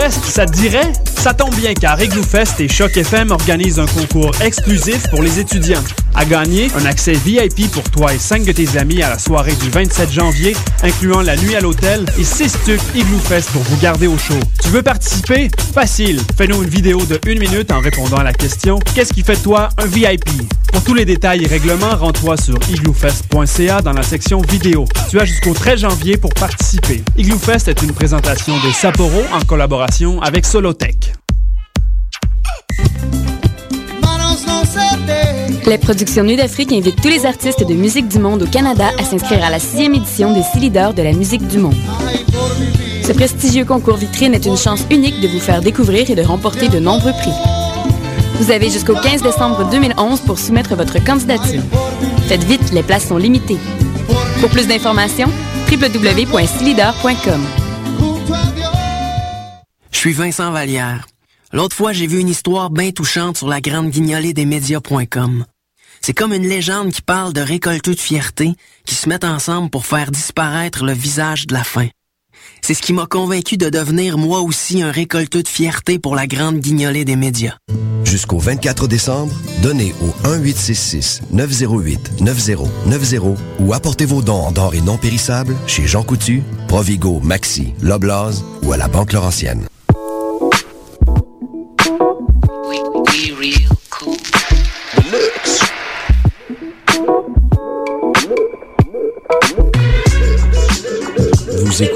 Ça te dirait? Ça tombe bien car Igloo Fest et Choc FM organisent un concours exclusif pour les étudiants. À gagner, un accès VIP pour toi et cinq de tes amis à la soirée du 27 janvier, incluant la nuit à l'hôtel et 6 tubes Igloo Fest pour vous garder au chaud. Tu veux participer? Facile! Fais-nous une vidéo de une minute en répondant à la question Qu'est-ce qui fait toi un VIP? Pour tous les détails et règlements, rends-toi sur igloofest.ca dans la section vidéo. Tu as jusqu'au 13 janvier pour participer. Igloofest est une présentation de Sapporo en collaboration avec Solotech. Les productions Nuit d'Afrique invitent tous les artistes de musique du monde au Canada à s'inscrire à la sixième édition des six leaders de la musique du monde. Ce prestigieux concours vitrine est une chance unique de vous faire découvrir et de remporter de nombreux prix. Vous avez jusqu'au 15 décembre 2011 pour soumettre votre candidature. Faites vite, les places sont limitées. Pour plus d'informations, www.silider.com. Je suis Vincent Vallière. L'autre fois, j'ai vu une histoire bien touchante sur la grande guignolée des médias.com. C'est comme une légende qui parle de récolteux de fierté qui se mettent ensemble pour faire disparaître le visage de la faim. C'est ce qui m'a convaincu de devenir moi aussi un récolteux de fierté pour la grande guignolée des médias. Jusqu'au 24 décembre, donnez au 1-866-908-9090 ou apportez vos dons en denrées non périssables chez Jean Coutu, Provigo, Maxi, Loblaws ou à la Banque Laurentienne.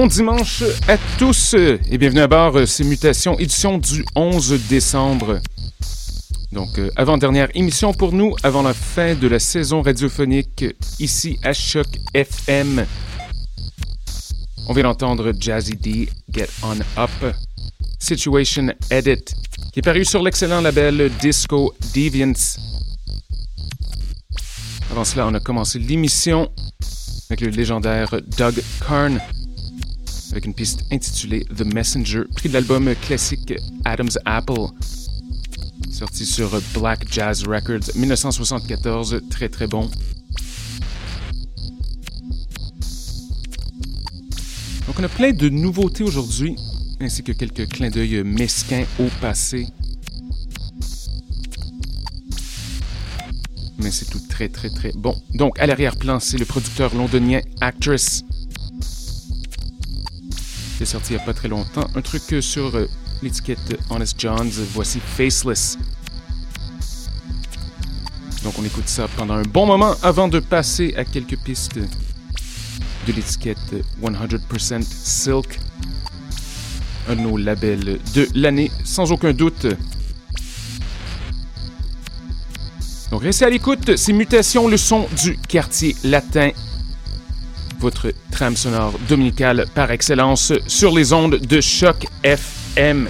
Bon dimanche à tous et bienvenue à bord, euh, c'est Mutations, édition du 11 décembre. Donc, euh, avant-dernière émission pour nous, avant la fin de la saison radiophonique, ici à Choc FM. On vient d'entendre Jazzy D, Get On Up, Situation Edit, qui est paru sur l'excellent label Disco Deviants. Avant cela, on a commencé l'émission avec le légendaire Doug Karn, avec une piste intitulée The Messenger, pris de l'album classique Adam's Apple, sorti sur Black Jazz Records 1974, très très bon. Donc on a plein de nouveautés aujourd'hui, ainsi que quelques clins d'œil mesquins au passé. mais c'est tout très très très bon. Donc à l'arrière-plan, c'est le producteur londonien Actress. C'est sorti il n'y a pas très longtemps. Un truc sur euh, l'étiquette Honest John's. Voici Faceless. Donc on écoute ça pendant un bon moment avant de passer à quelques pistes de l'étiquette 100% Silk. Un de nos labels de l'année, sans aucun doute. Donc restez à l'écoute, ces mutations, le son du quartier latin. Votre trame sonore dominicale par excellence sur les ondes de choc FM.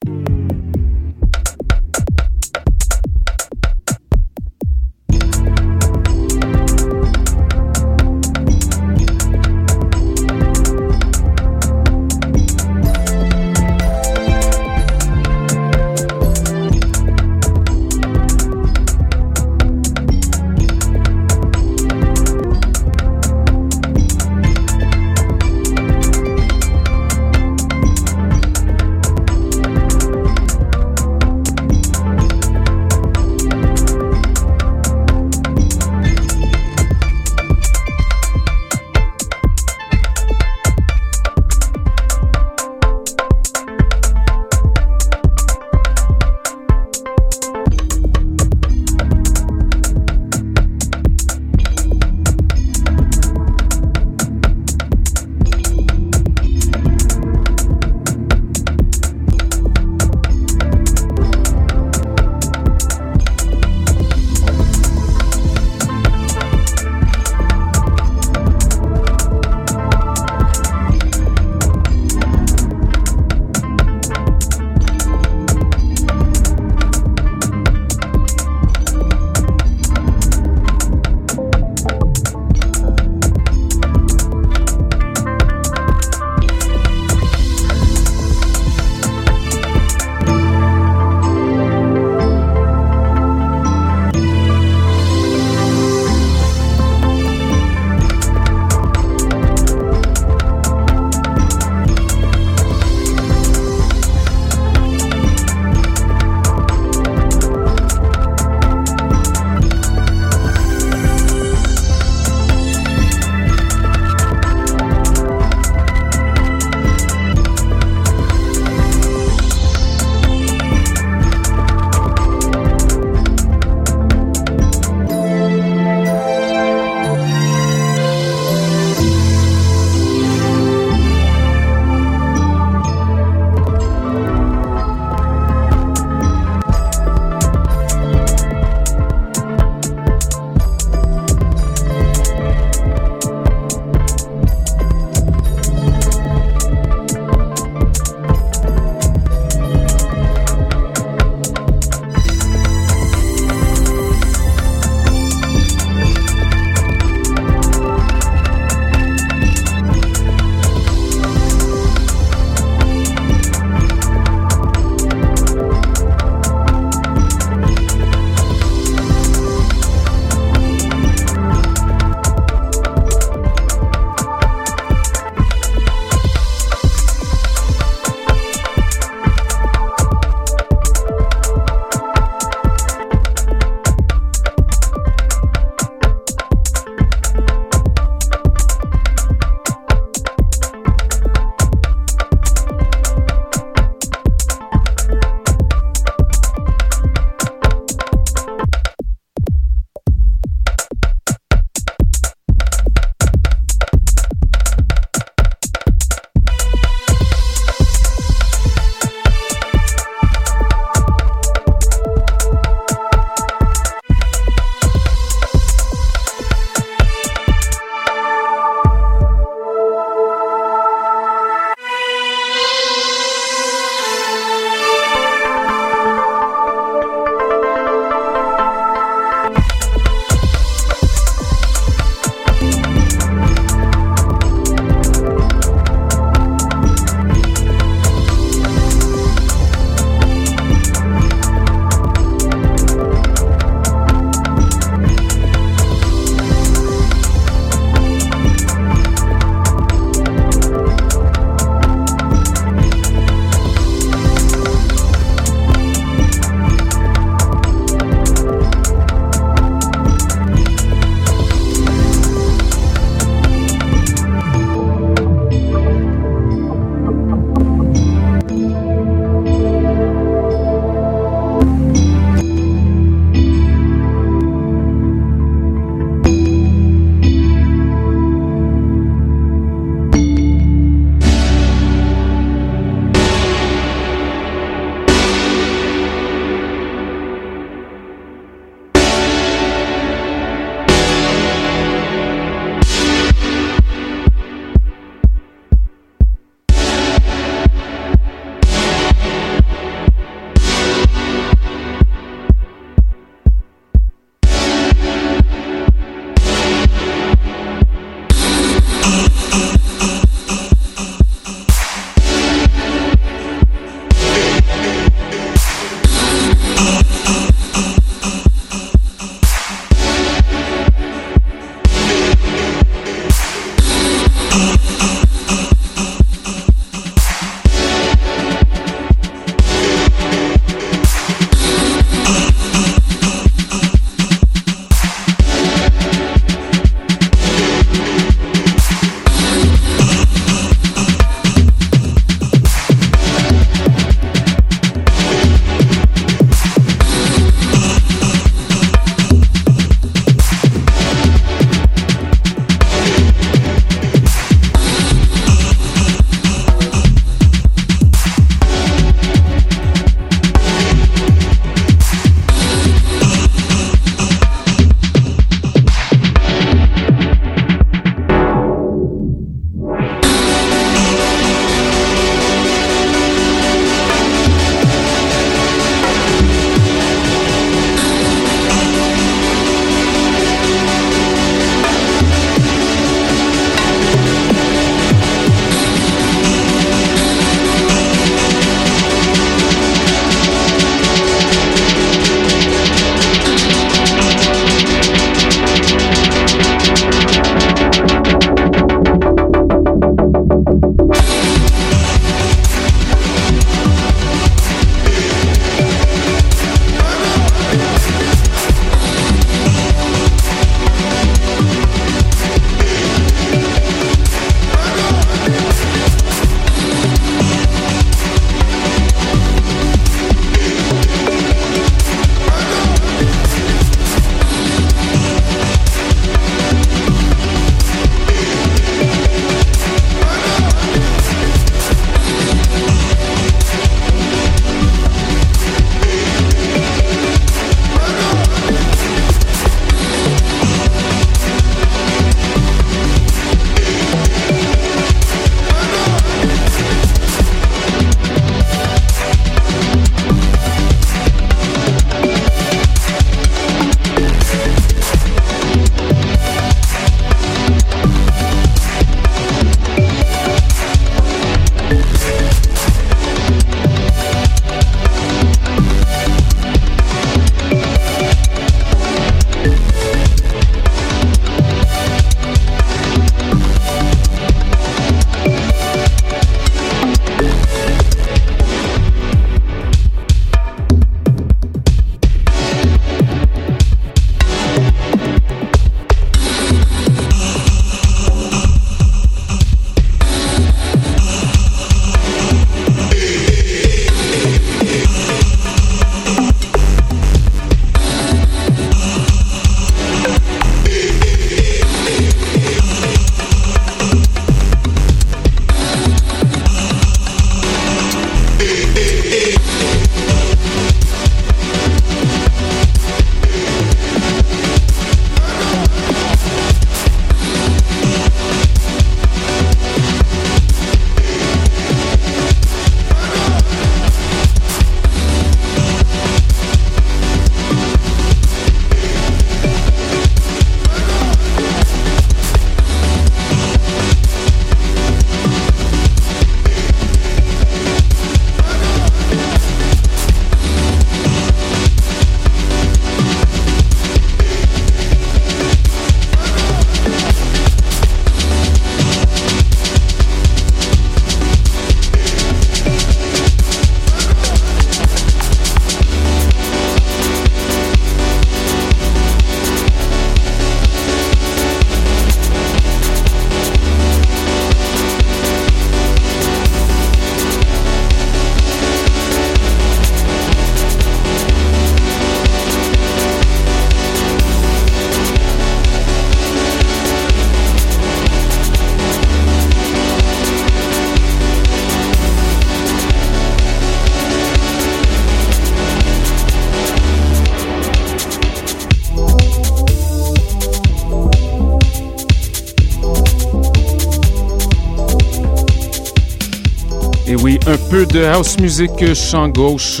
De house music champ gauche.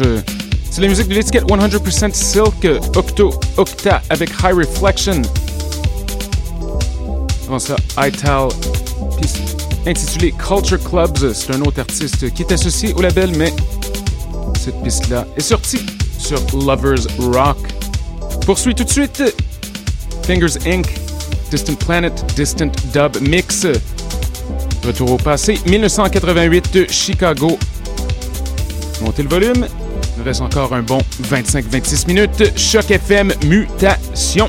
C'est la musique de l'étiquette 100% Silk Octo Octa avec High Reflection. Avant ça, Ital, intitulé Culture Clubs. C'est un autre artiste qui est associé au label, mais cette piste-là est sortie sur Lovers Rock. Poursuit tout de suite Fingers Inc., Distant Planet, Distant Dub Mix. Retour au passé, 1988 de Chicago. Montez le volume. Il reste encore un bon 25-26 minutes. Choc FM Mutation.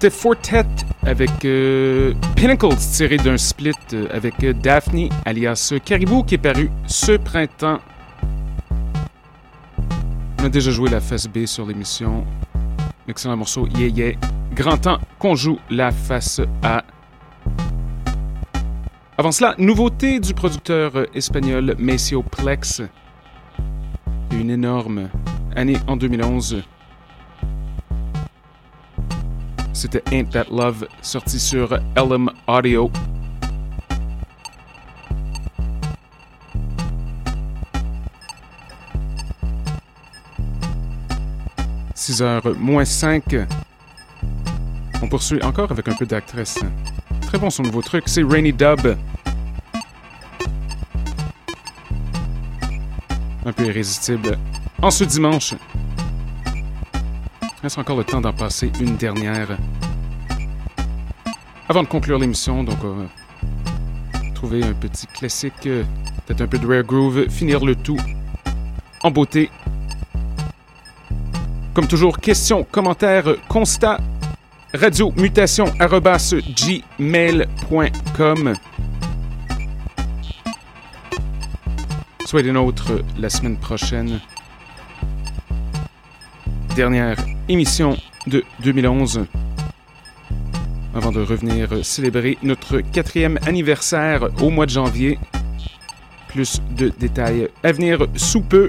c'était Fortet avec euh, Pinnacles tiré d'un split euh, avec euh, Daphne alias Caribou qui est paru ce printemps. On a déjà joué la face B sur l'émission. Excellent morceau, yeah yeah. Grand temps qu'on joue la face A. Avant cela, nouveauté du producteur espagnol Maceo Plex. Une énorme année en 2011. C'était Ain't That Love, sorti sur LM Audio. « 6h moins 5. On poursuit encore avec un peu d'actrice. Très bon son nouveau truc, c'est Rainy Dub. Un peu irrésistible. En ce dimanche, reste encore le temps d'en passer une dernière? Avant de conclure l'émission, donc, euh, trouver un petit classique, euh, peut-être un peu de rare groove, finir le tout en beauté. Comme toujours, questions, commentaires, constats, radio mutation gmail.com. Soyez des nôtres la semaine prochaine. Dernière émission de 2011. Avant de revenir célébrer notre quatrième anniversaire au mois de janvier. Plus de détails à venir sous peu.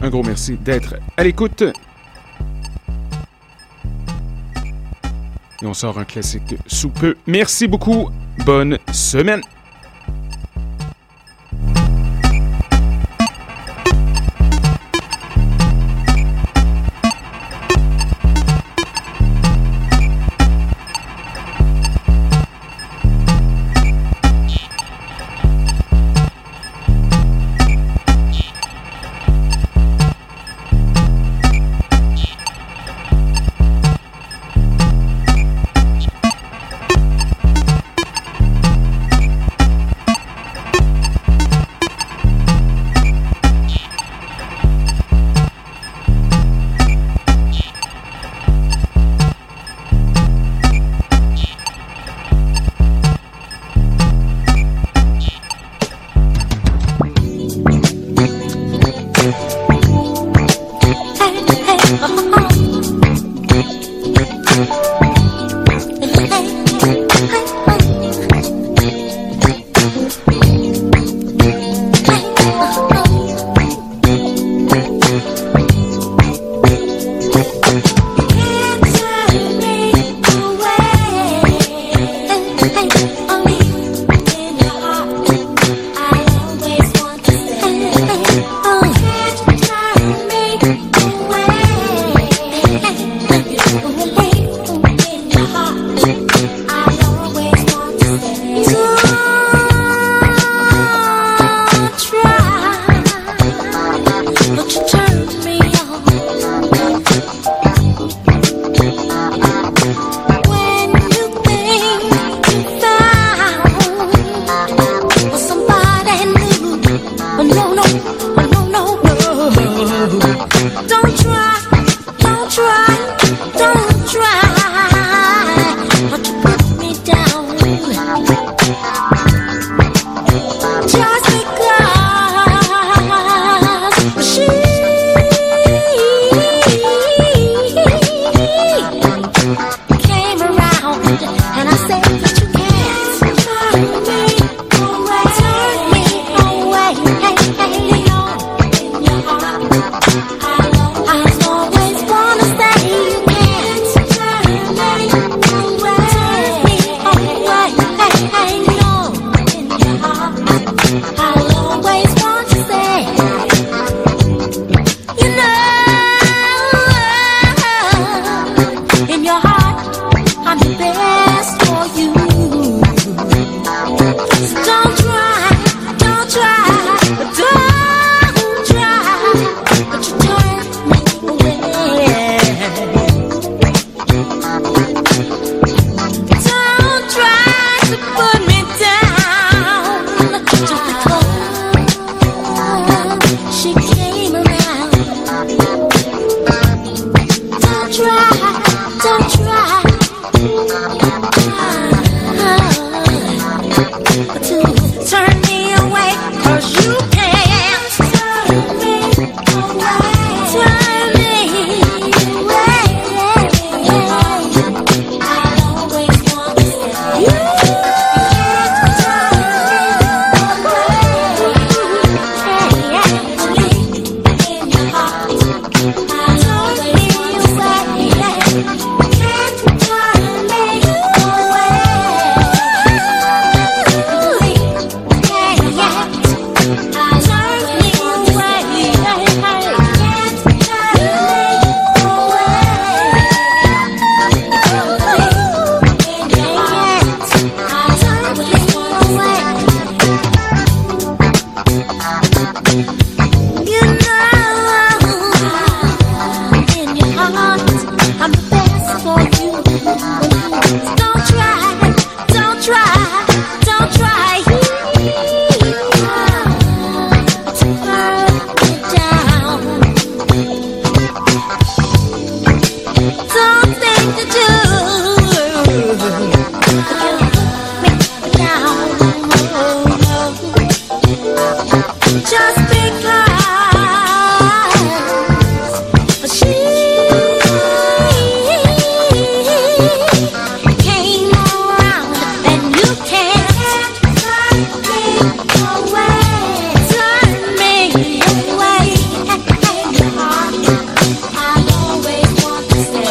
Un gros merci d'être à l'écoute. Et on sort un classique sous peu. Merci beaucoup. Bonne semaine. yeah.